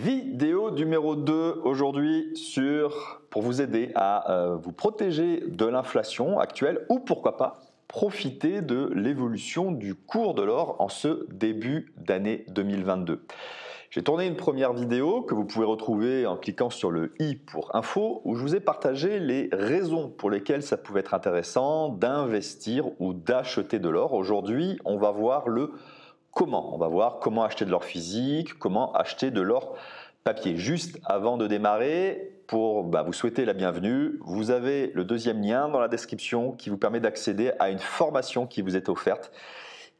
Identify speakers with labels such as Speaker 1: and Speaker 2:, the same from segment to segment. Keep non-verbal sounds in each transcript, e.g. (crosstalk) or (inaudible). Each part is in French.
Speaker 1: Vidéo numéro 2 aujourd'hui sur pour vous aider à euh, vous protéger de l'inflation actuelle ou pourquoi pas profiter de l'évolution du cours de l'or en ce début d'année 2022. J'ai tourné une première vidéo que vous pouvez retrouver en cliquant sur le i pour info où je vous ai partagé les raisons pour lesquelles ça pouvait être intéressant d'investir ou d'acheter de l'or. Aujourd'hui, on va voir le comment. On va voir comment acheter de l'or physique, comment acheter de l'or papier. Juste avant de démarrer, pour bah, vous souhaiter la bienvenue, vous avez le deuxième lien dans la description qui vous permet d'accéder à une formation qui vous est offerte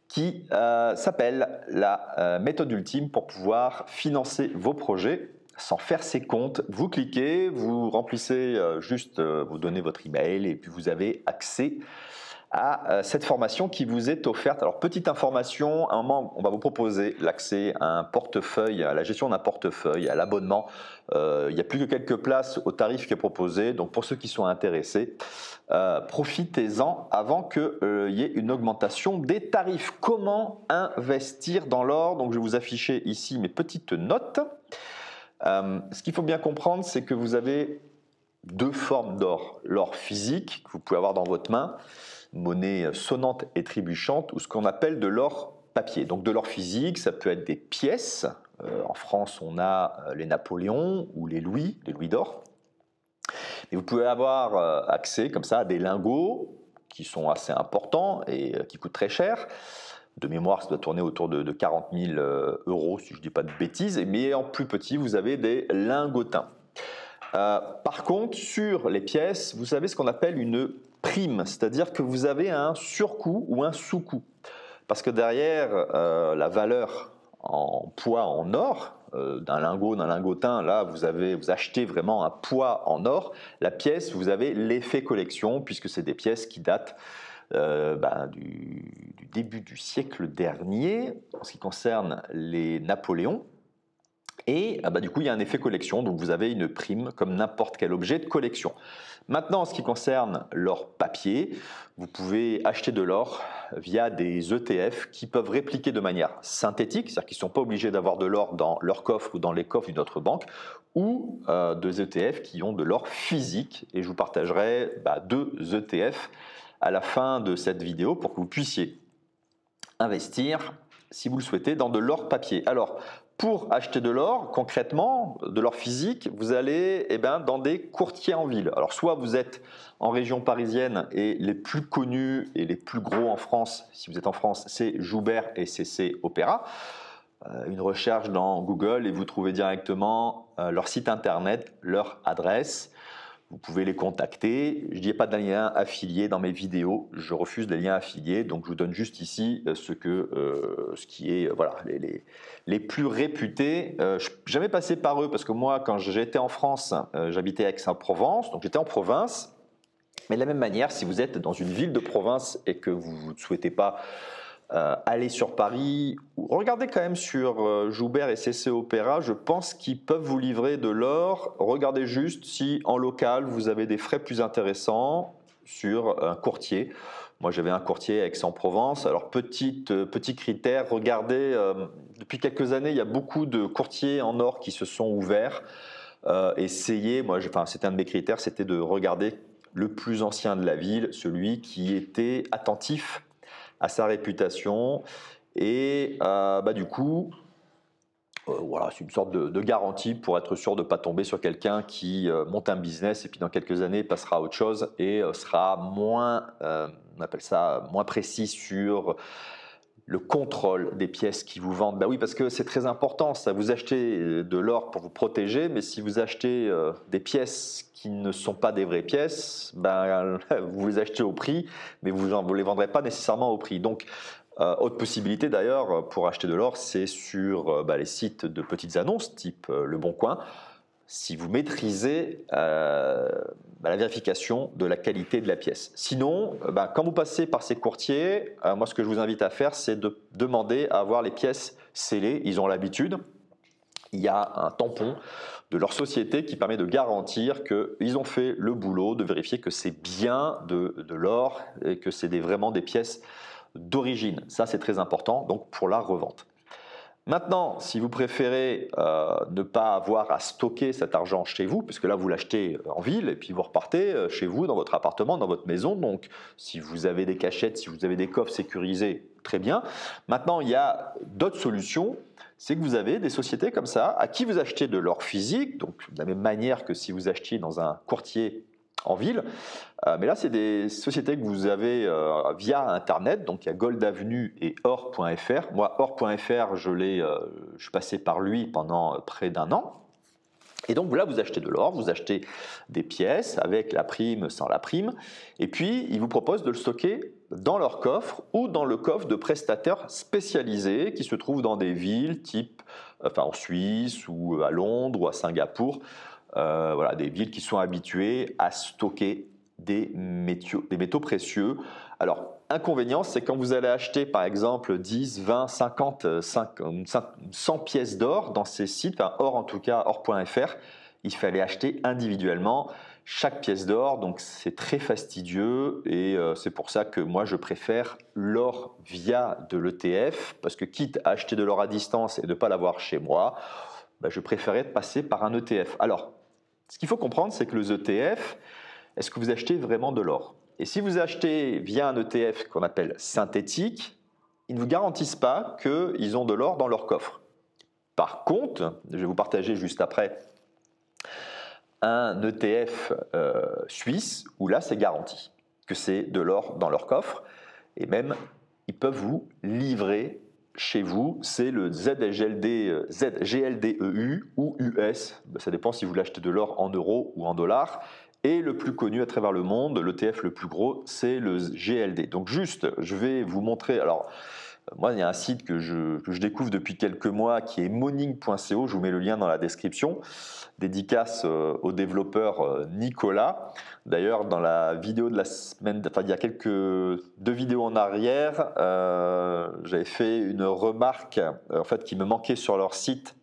Speaker 1: qui euh, s'appelle la euh, méthode ultime pour pouvoir financer vos projets sans faire ses comptes. Vous cliquez, vous remplissez euh, juste, vous donnez votre email et puis vous avez accès à euh, cette formation qui vous est offerte. Alors, petite information, à un moment, on va vous proposer l'accès à un portefeuille, à la gestion d'un portefeuille, à l'abonnement. Euh, il n'y a plus que quelques places au tarif qui est proposé. Donc, pour ceux qui sont intéressés, euh, profitez-en avant qu'il y ait une augmentation des tarifs. Comment investir dans l'or? Donc, je vais vous afficher ici mes petites notes. ce qu'il faut bien comprendre, c'est que vous avez deux formes d'or. L'or physique que vous pouvez avoir dans votre main monnaie sonnante et trébuchante, ou ce qu'on appelle de l'or papier. Donc de l'or physique, ça peut être des pièces. Euh, en France, on a euh, les Napoléons ou les Louis, les Louis d'or. Mais vous pouvez avoir euh, accès comme ça à des lingots qui sont assez importants et qui coûtent très cher. De mémoire, ça doit tourner autour de, 40 000 euros, si je ne dis pas de bêtises. Mais en plus petit, vous avez des lingotins. par contre, sur les pièces, vous avez ce qu'on appelle une prime, c'est-à-dire que vous avez un surcoût ou un sous-coût. Parce que derrière euh, la valeur en poids en or, euh, d'un lingot, d'un lingotin, là vous avez vous achetez vraiment un poids en or. La pièce, vous avez l'effet collection puisque c'est des pièces qui datent euh, bah, du, du, début du siècle dernier en ce qui concerne les Napoléons. Et ah bah, du coup, il y a un effet collection, donc vous avez une prime comme n'importe quel objet de collection. Maintenant, en ce qui concerne l'or papier, vous pouvez acheter de l'or via des ETF qui peuvent répliquer de manière synthétique, c'est-à-dire qu'ils ne sont pas obligés d'avoir de l'or dans leur coffre ou dans les coffres d'une autre banque, ou euh, des ETF qui ont de l'or physique. Et je vous partagerai bah, deux ETF à la fin de cette vidéo pour que vous puissiez investir si vous le souhaitez, dans de l'or papier. Alors, pour acheter de l'or, concrètement, de l'or physique, vous allez eh ben, dans des courtiers en ville. Alors soit vous êtes en région parisienne et les plus connus et les plus gros en France, si vous êtes en France, c'est Joubert et CC Opéra. Euh, une recherche dans Google et vous trouvez directement euh, leur site internet, leur adresse. Vous pouvez les contacter. Je dis pas de lien affilié dans mes vidéos. Je refuse les liens affiliés. Donc je vous donne juste ici euh, ce que euh, ce qui est euh, voilà les, les, plus réputés. Euh, je suis jamais passé par eux parce que moi quand j'étais en France, j'habitais à Aix-en-Provence, donc j'étais en province. Mais de la même manière, si vous êtes dans une ville de province et que vous ne souhaitez pas euh, aller sur Paris, regardez quand même sur euh, Joubert et CC Opéra, je pense qu'ils peuvent vous livrer de l'or. Regardez juste si en local vous avez des frais plus intéressants sur un courtier. Moi j'avais un courtier à Aix-en-Provence. Alors petite, euh, petit critère, regardez, depuis quelques années il y a beaucoup de courtiers en or qui se sont ouverts. essayez, moi c'était un de mes critères, c'était de regarder le plus ancien de la ville, celui qui était attentif à sa réputation. Et euh, bah, du coup, euh, voilà, c'est une sorte de, garantie pour être sûr de ne pas tomber sur quelqu'un qui euh, monte un business et puis dans quelques années passera à autre chose et sera moins, on appelle ça, moins précis sur le contrôle des pièces qui vous vendent. Bah oui, parce que c'est très important. Ça, vous achetez de l'or pour vous protéger, mais si vous achetez des pièces qui ne sont pas des vraies pièces, ben, (laughs) vous les achetez au prix, mais vous ne les vendrez pas nécessairement au prix. Donc, euh, autre possibilité d'ailleurs pour acheter de l'or, c'est sur euh, bah, les sites de petites annonces type euh, Le Bon Coin. Si vous maîtrisez bah, la vérification de la qualité de la pièce. Sinon, bah, quand vous passez par ces courtiers, moi ce que je vous invite à faire, c'est de demander à avoir les pièces scellées. Ils ont l'habitude. Il y a un tampon de leur société qui permet de garantir qu'ils ont fait le boulot, de vérifier que c'est bien de, l'or et que c'est vraiment des pièces d'origine. Ça, c'est très important donc pour la revente. Maintenant, si vous préférez euh, ne pas avoir à stocker cet argent chez vous, puisque là vous l'achetez en ville et puis vous repartez euh, chez vous, dans votre appartement, dans votre maison, donc si vous avez des cachettes, si vous avez des coffres sécurisés, très bien. Maintenant, il y a d'autres solutions c'est que vous avez des sociétés comme ça à qui vous achetez de l'or physique, donc de la même manière que si vous achetiez dans un courtier en ville. Euh, mais là, c'est des sociétés que vous avez euh, via Internet. Donc, il y a Gold Avenue et Or.fr. Moi, Or.fr, je, l'ai, euh, je suis passé par lui pendant près d'un an. Et donc là, vous achetez de l'or, vous achetez des pièces avec la prime, sans la prime, et puis ils vous proposent de le stocker dans leur coffre ou dans le coffre de prestataires spécialisés qui se trouvent dans des villes type enfin, en Suisse ou à Londres ou à Singapour. Euh, voilà, des villes qui sont habituées à stocker des métaux, précieux. Alors, inconvénient, c'est quand vous allez acheter par exemple 10, 20, 50, 100 pièces d'or dans ces sites, or en tout cas, or.fr, il fallait acheter individuellement chaque pièce d'or, donc c'est très fastidieux et euh, c'est pour ça que moi je préfère l'or via de l'ETF, parce que quitte à acheter de l'or à distance et de ne pas l'avoir chez moi, bah, je préférais passer par un ETF. Alors, ce qu'il faut comprendre, c'est que les ETF, est-ce que vous achetez vraiment de l'or? Et si vous achetez via un ETF qu'on appelle synthétique, ils ne vous garantissent pas qu'ils ont de l'or dans leur coffre. Par contre, je vais vous partager juste après un ETF euh, suisse où là c'est garanti que c'est de l'or dans leur coffre et même ils peuvent vous livrer chez vous, c'est le ZGLD, ZGLDEU ou US, ça dépend si vous l'achetez de l'or en euros ou en dollars. Et le plus connu à travers le monde, l'ETF le plus gros, c'est le GLD. Donc juste, je vais vous montrer, alors moi, il y a un site que je, découvre depuis quelques mois qui est moning.co. Je vous mets le lien dans la description. Dédicace euh, au développeur euh, Nicolas. D'ailleurs, dans la vidéo de la semaine, enfin, il y a quelques deux vidéos en arrière, euh, j'avais fait une remarque en fait qui me manquait sur leur site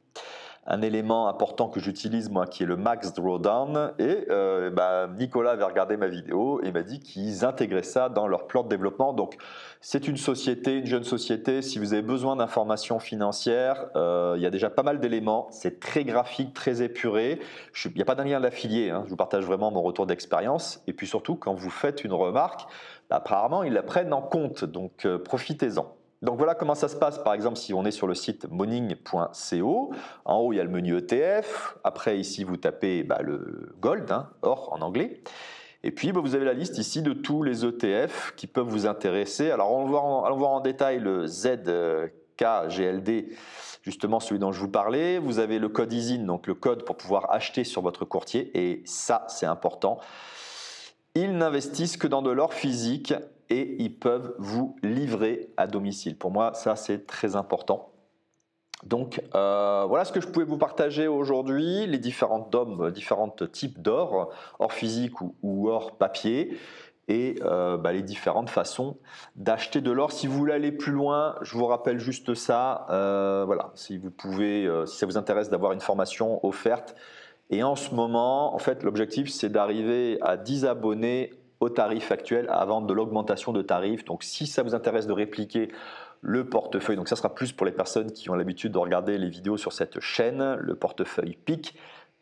Speaker 1: un élément important que j'utilise moi qui est le max drawdown. Et euh, bah, Nicolas avait regardé ma vidéo et m'a dit qu'ils intégraient ça dans leur plan de développement. Donc c'est une société, une jeune société. Si vous avez besoin d'informations financières euh, il y a déjà pas mal d'éléments. C'est très graphique, très épuré. Il n'y a pas d'un lien d'affilié hein. je vous partage vraiment mon retour d'expérience. Et puis surtout quand vous faites une remarque bah, apparemment ils la prennent en compte. Donc euh, profitez-en donc voilà comment ça se passe, par exemple, si on est sur le site moning.co. En haut, il y a le menu ETF. Après, ici, vous tapez bah, le Gold, hein, or en anglais. Et puis, bah, vous avez la liste ici de tous les ETF qui peuvent vous intéresser. Alors, on va voir en, voir en détail le ZKGLD, justement celui dont je vous parlais. Vous avez le code ISIN, donc le code pour pouvoir acheter sur votre courtier. Et ça, c'est important. Ils n'investissent que dans de l'or physique et ils peuvent vous livrer à domicile. Pour moi, ça c'est très important. Donc euh, voilà ce que je pouvais vous partager aujourd'hui, les différentes différents types d'or, or physique ou, or papier, et euh, bah, les différentes façons d'acheter de l'or. Si vous voulez aller plus loin, je vous rappelle juste ça. Euh, voilà, si vous pouvez, si ça vous intéresse d'avoir une formation offerte. Et en ce moment, en fait, l'objectif c'est d'arriver à 10 abonnés au tarif actuel avant de l'augmentation de tarifs. Donc si ça vous intéresse de répliquer le portefeuille, donc ça sera plus pour les personnes qui ont l'habitude de regarder les vidéos sur cette chaîne, le portefeuille PIC,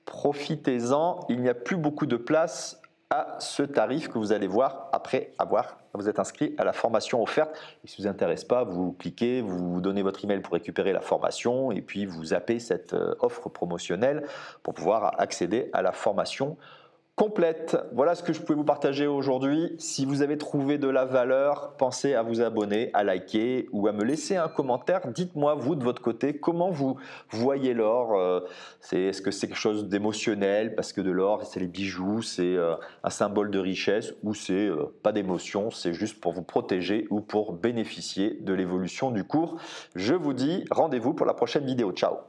Speaker 1: profitez-en, il n'y a plus beaucoup de place à ce tarif que vous allez voir après avoir vous êtes inscrit à la formation offerte. Et si ça vous intéresse pas, vous cliquez, vous donnez votre email pour récupérer la formation et puis vous zappez cette euh, offre promotionnelle pour pouvoir accéder à la formation complète. Voilà ce que je pouvais vous partager aujourd'hui. Si vous avez trouvé de la valeur, pensez à vous abonner, à liker ou à me laisser un commentaire. Dites-moi, vous, de votre côté, comment vous voyez l'or euh, Est-ce que c'est quelque chose d'émotionnel? Parce que de l'or, c'est les bijoux, c'est euh, un symbole de richesse ou c'est euh, pas d'émotion, c'est juste pour vous protéger ou pour bénéficier de l'évolution du cours. Je vous dis rendez-vous pour la prochaine vidéo. Ciao